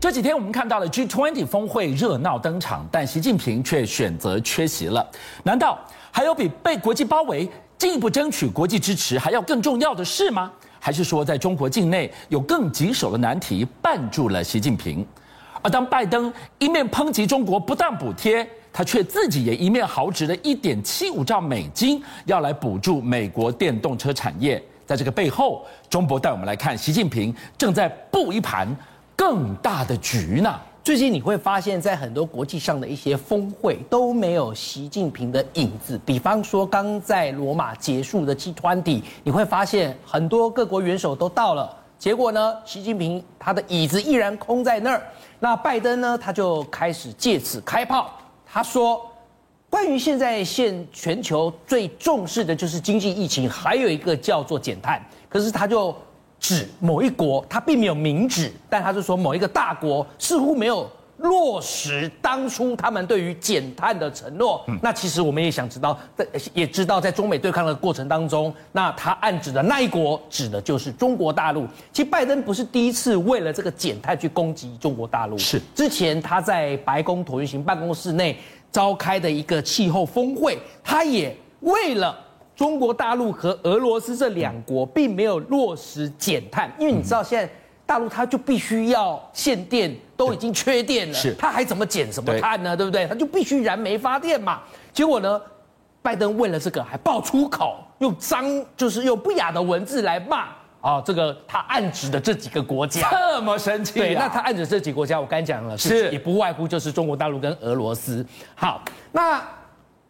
这几天我们看到了 G20 峰会热闹登场，但习近平却选择缺席了。难道还有比被国际包围、进一步争取国际支持还要更重要的事吗？还是说在中国境内有更棘手的难题绊住了习近平？而当拜登一面抨击中国不当补贴，他却自己也一面豪掷了1.75兆美金要来补助美国电动车产业。在这个背后，中博带我们来看，习近平正在布一盘更大的局呢。最近你会发现，在很多国际上的一些峰会都没有习近平的影子。比方说，刚在罗马结束的 G20，你会发现很多各国元首都到了，结果呢，习近平他的椅子依然空在那儿。那拜登呢，他就开始借此开炮，他说。关于现在现全球最重视的就是经济疫情，还有一个叫做减碳。可是他就指某一国，他并没有明指，但他是说某一个大国似乎没有落实当初他们对于减碳的承诺。那其实我们也想知道，在也知道在中美对抗的过程当中，那他暗指的那一国指的就是中国大陆。其实拜登不是第一次为了这个减碳去攻击中国大陆，是之前他在白宫椭圆形办公室内。召开的一个气候峰会，他也为了中国大陆和俄罗斯这两国，并没有落实减碳，因为你知道现在大陆它就必须要限电，都已经缺电了，是，它还怎么减什么碳呢？对不对？它就必须燃煤发电嘛。结果呢，拜登为了这个还爆粗口，用脏就是用不雅的文字来骂。哦，这个他暗指的这几个国家这么生气，啊，对，那他暗指这几个国家，我刚才讲了，是也不外乎就是中国大陆跟俄罗斯。好，那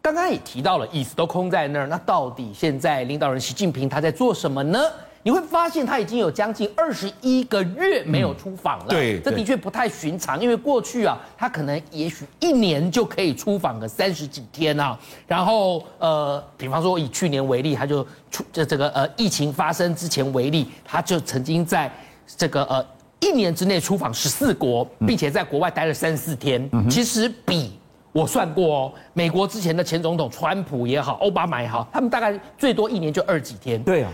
刚刚也提到了，椅子都空在那儿，那到底现在领导人习近平他在做什么呢？你会发现他已经有将近二十一个月没有出访了，嗯、对，这的确不太寻常，因为过去啊，他可能也许一年就可以出访个三十几天啊。然后呃，比方说以去年为例，他就出这这个呃疫情发生之前为例，他就曾经在这个呃一年之内出访十四国，并且在国外待了三四天。嗯、其实比我算过哦，美国之前的前总统川普也好，奥巴马也好，他们大概最多一年就二几天。对啊。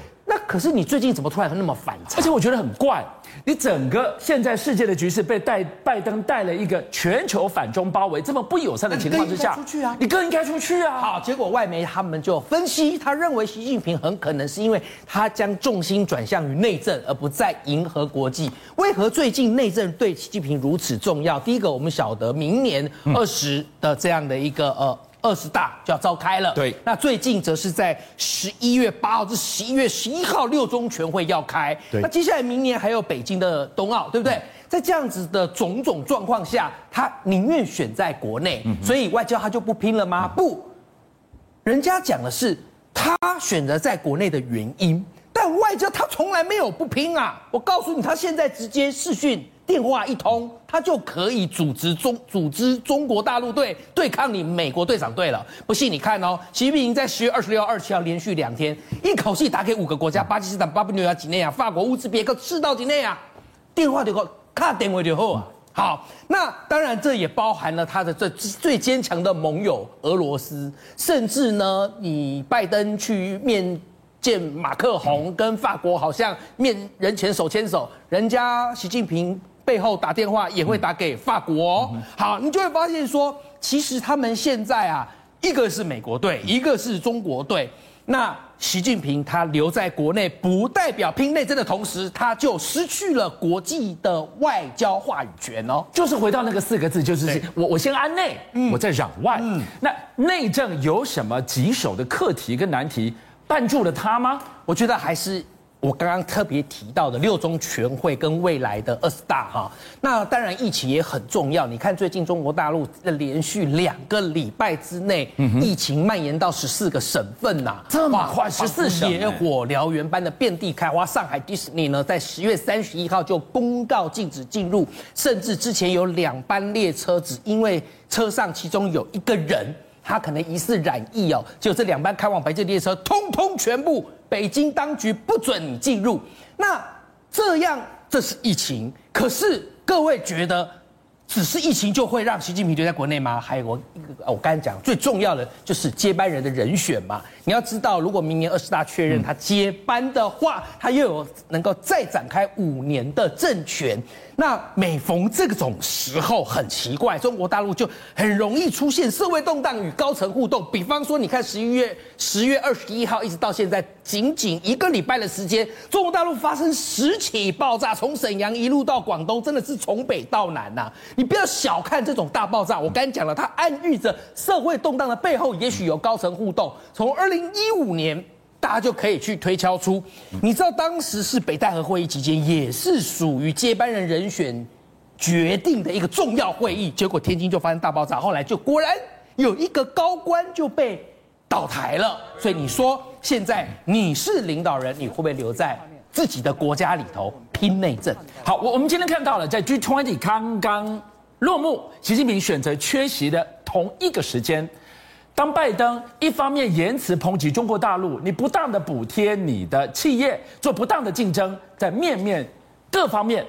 那可是你最近怎么突然那么反常？而且我觉得很怪，你整个现在世界的局势被带拜登带了一个全球反中包围，这么不友善的情况之下，出去啊，你更应该出去啊。好，结果外媒他们就分析，他认为习近平很可能是因为他将重心转向于内政，而不再迎合国际。为何最近内政对习近平如此重要？第一个，我们晓得明年二十的这样的一个呃。二十大就要召开了，对。那最近则是在十一月八号至十一月十一号六中全会要开，对。那接下来明年还有北京的冬奥，对不对？在这样子的种种状况下，他宁愿选在国内，所以外交他就不拼了吗？不，人家讲的是他选择在国内的原因，但外交他从来没有不拼啊！我告诉你，他现在直接视讯。电话一通，他就可以组织中组织中国大陆队对抗你美国队长队了。不信你看哦，习近平在十月二十六号、二十七号连续两天，一口气打给五个国家：巴基斯坦、巴布纽亚几内亚、法国、乌兹别克、赤道几内亚，电话就够，卡电话就好啊。好，那当然这也包含了他的最最坚强的盟友俄罗斯，甚至呢，你拜登去面见马克宏，跟法国好像面人前手牵手，人家习近平。背后打电话也会打给法国，好，你就会发现说，其实他们现在啊，一个是美国队，一个是中国队。那习近平他留在国内，不代表拼内政的同时，他就失去了国际的外交话语权哦。就是回到那个四个字，就是我我先安内，我再攘外。嗯，那内政有什么棘手的课题跟难题绊住了他吗？我觉得还是。我刚刚特别提到的六中全会跟未来的二十大哈，那当然疫情也很重要。你看最近中国大陆的连续两个礼拜之内，疫情蔓延到十四个省份呐，这么快，十四省野火燎原般的遍地开花。上海迪士尼呢，在十月三十一号就公告禁止进入，甚至之前有两班列车只因为车上其中有一个人。他可能疑似染疫哦，就这两班开往北京的列车，通通全部北京当局不准你进入。那这样这是疫情，可是各位觉得只是疫情就会让习近平留在国内吗？还有我我刚才讲最重要的就是接班人的人选嘛。你要知道，如果明年二十大确认他接班的话，他又有能够再展开五年的政权。那每逢这种时候，很奇怪，中国大陆就很容易出现社会动荡与高层互动。比方说，你看十一月十月二十一号一直到现在，仅仅一个礼拜的时间，中国大陆发生十起爆炸，从沈阳一路到广东，真的是从北到南呐、啊。你不要小看这种大爆炸，我刚才讲了，它暗喻着社会动荡的背后，也许有高层互动。从二零一五年。大家就可以去推敲出，你知道当时是北戴河会议期间，也是属于接班人人选决定的一个重要会议，结果天津就发生大爆炸，后来就果然有一个高官就被倒台了。所以你说现在你是领导人，你会不会留在自己的国家里头拼内政？好，我我们今天看到了，在 G20 刚刚落幕，习近平选择缺席的同一个时间。当拜登一方面言辞抨击中国大陆，你不当的补贴你的企业，做不当的竞争，在面面各方面，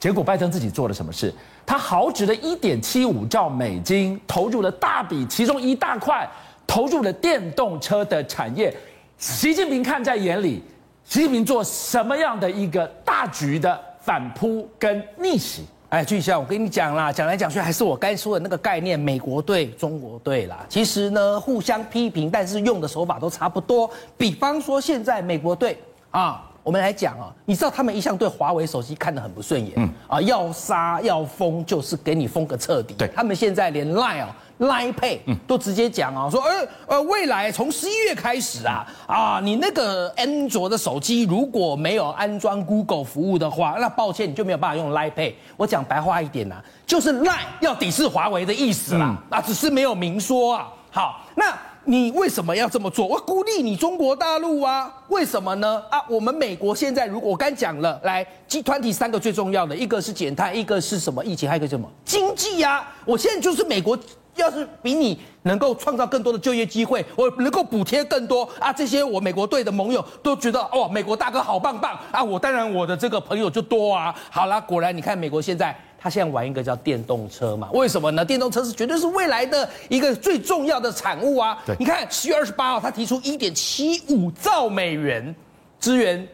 结果拜登自己做了什么事？他豪掷了1.75兆美金，投入了大笔，其中一大块投入了电动车的产业。习近平看在眼里，习近平做什么样的一个大局的反扑跟逆袭？哎，俊相，我跟你讲啦，讲来讲去还是我该说的那个概念，美国队、中国队啦。其实呢，互相批评，但是用的手法都差不多。比方说，现在美国队啊，我们来讲啊，你知道他们一向对华为手机看得很不顺眼，嗯啊，要杀要封，就是给你封个彻底。对，他们现在连 Line 啊。Line Pay 都直接讲啊，说呃呃，未来从十一月开始啊啊，你那个安卓的手机如果没有安装 Google 服务的话，那抱歉你就没有办法用 Line Pay。我讲白话一点呐、啊，就是 Line 要抵制华为的意思啦，啊，只是没有明说啊。好，那你为什么要这么做？我鼓励你中国大陆啊，为什么呢？啊，我们美国现在如果我刚讲了，来集团体三个最重要的，一个是减碳，一个是什么疫情，还有一个什么经济呀、啊？我现在就是美国。要是比你能够创造更多的就业机会，我能够补贴更多啊，这些我美国队的盟友都觉得哦，美国大哥好棒棒啊，我当然我的这个朋友就多啊。好了，果然你看美国现在，他现在玩一个叫电动车嘛，为什么呢？电动车是绝对是未来的一个最重要的产物啊。对，你看十月二十八号，他提出一点七五兆美元支援。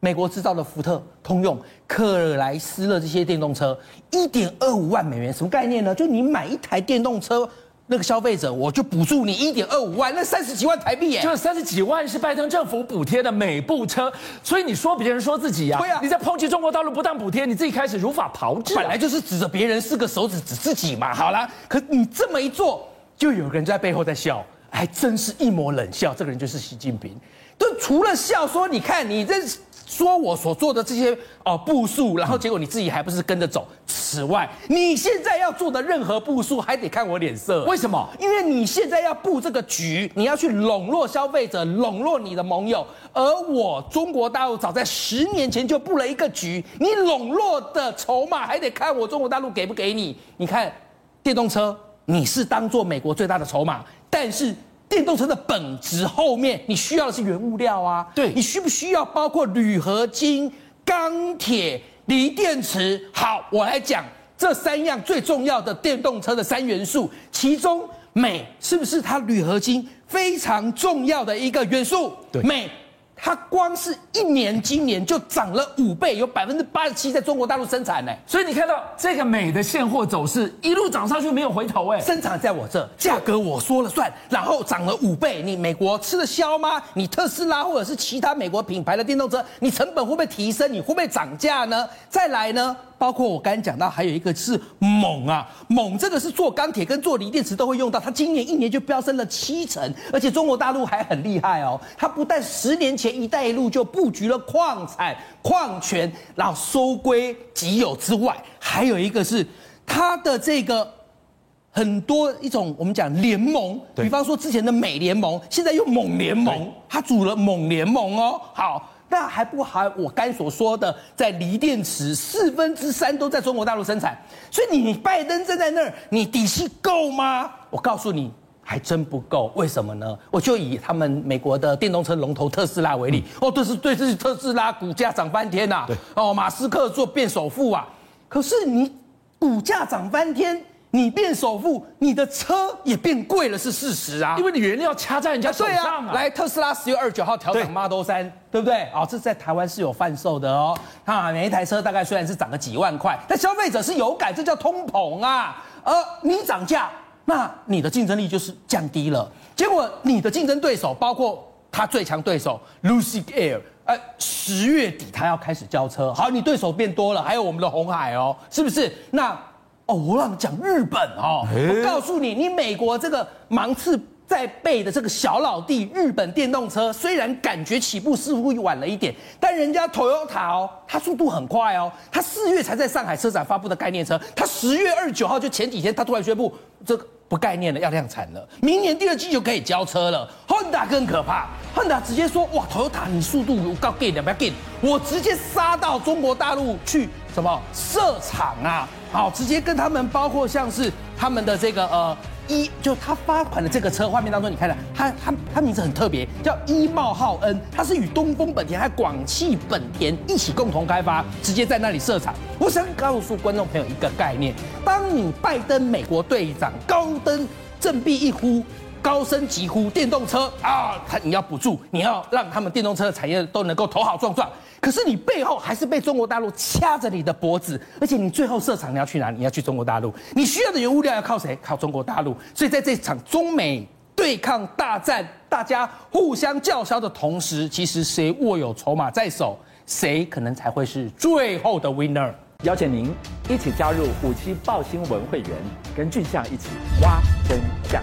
美国制造的福特、通用、克莱斯勒这些电动车，一点二五万美元，什么概念呢？就你买一台电动车，那个消费者我就补助你一点二五万，那三十几万台币耶！就是三十几万是拜登政府补贴的每部车，所以你说别人说自己呀、啊？对啊，你在抨击中国大陆不当补贴，你自己开始如法炮制，本来就是指着别人四个手指指自己嘛。好了，可你这么一做，就有人在背后在笑，还真是一抹冷笑。这个人就是习近平，就除了笑说，你看你这。说我所做的这些哦步数，然后结果你自己还不是跟着走？此外，你现在要做的任何步数，还得看我脸色。为什么？因为你现在要布这个局，你要去笼络消费者，笼络你的盟友。而我中国大陆早在十年前就布了一个局，你笼络的筹码还得看我中国大陆给不给你。你看，电动车你是当做美国最大的筹码，但是。电动车的本质后面，你需要的是原物料啊。对，你需不需要包括铝合金、钢铁、锂电池？好，我来讲这三样最重要的电动车的三元素，其中镁是不是它铝合金非常重要的一个元素？对，镁。它光是一年，今年就涨了五倍，有百分之八十七在中国大陆生产呢。所以你看到这个美的现货走势一路涨上去，没有回头哎。生产在我这，价格我说了算，然后涨了五倍。你美国吃得消吗？你特斯拉或者是其他美国品牌的电动车，你成本会不会提升？你会不会涨价呢？再来呢？包括我刚才讲到，还有一个是锰啊，锰这个是做钢铁跟做锂电池都会用到，它今年一年就飙升了七成，而且中国大陆还很厉害哦，它不但十年前“一带一路”就布局了矿产、矿权，然后收归己有之外，还有一个是它的这个很多一种我们讲联盟，比方说之前的美联盟，现在又锰联盟，它组了锰联盟哦，好。那还不含我刚所说的，在锂电池四分之三都在中国大陆生产，所以你拜登站在那儿，你底气够吗？我告诉你，还真不够。为什么呢？我就以他们美国的电动车龙头特斯拉为例，哦，对，是对，这是特斯拉股价涨翻天呐，对，哦，马斯克做变首富啊，可是你股价涨翻天。你变首富，你的车也变贵了，是事实啊。因为你原料掐在人家手上啊。来，特斯拉十月二十九号调涨 Model 三对不对？哦，这在台湾是有贩售的哦。啊，每一台车大概虽然是涨个几万块，但消费者是有感，这叫通膨啊。而你涨价，那你的竞争力就是降低了。结果你的竞争对手，包括他最强对手 Lucid Air，呃，十月底他要开始交车。好，你对手变多了，还有我们的红海哦，是不是？那。哦，我让你讲日本哦，我告诉你，你美国这个芒刺在背的这个小老弟，日本电动车虽然感觉起步似乎晚了一点，但人家 Toyota 哦，它速度很快哦，它四月才在上海车展发布的概念车，它十月二十九号就前几天，它突然宣布这个不概念了，要量产了，明年第二季就可以交车了。Honda 更可怕，Honda 直接说哇，Toyota 你速度我告给你不要给你，我直接杀到中国大陆去什么设厂啊？好，直接跟他们，包括像是他们的这个呃一，就他发款的这个车画面当中，你看了，他他他名字很特别，叫一冒号 N，他是与东风本田还有广汽本田一起共同开发，直接在那里设厂。我想告诉观众朋友一个概念：当你拜登美国队长高登振臂一呼，高声疾呼电动车啊，他你要补助，你要让他们电动车的产业都能够头好壮壮。可是你背后还是被中国大陆掐着你的脖子，而且你最后设厂你要去哪？你要去中国大陆，你需要的原物料要靠谁？靠中国大陆。所以在这场中美对抗大战，大家互相叫嚣的同时，其实谁握有筹码在手，谁可能才会是最后的 winner。邀请您一起加入五七报新闻会员，跟俊相一起挖真相。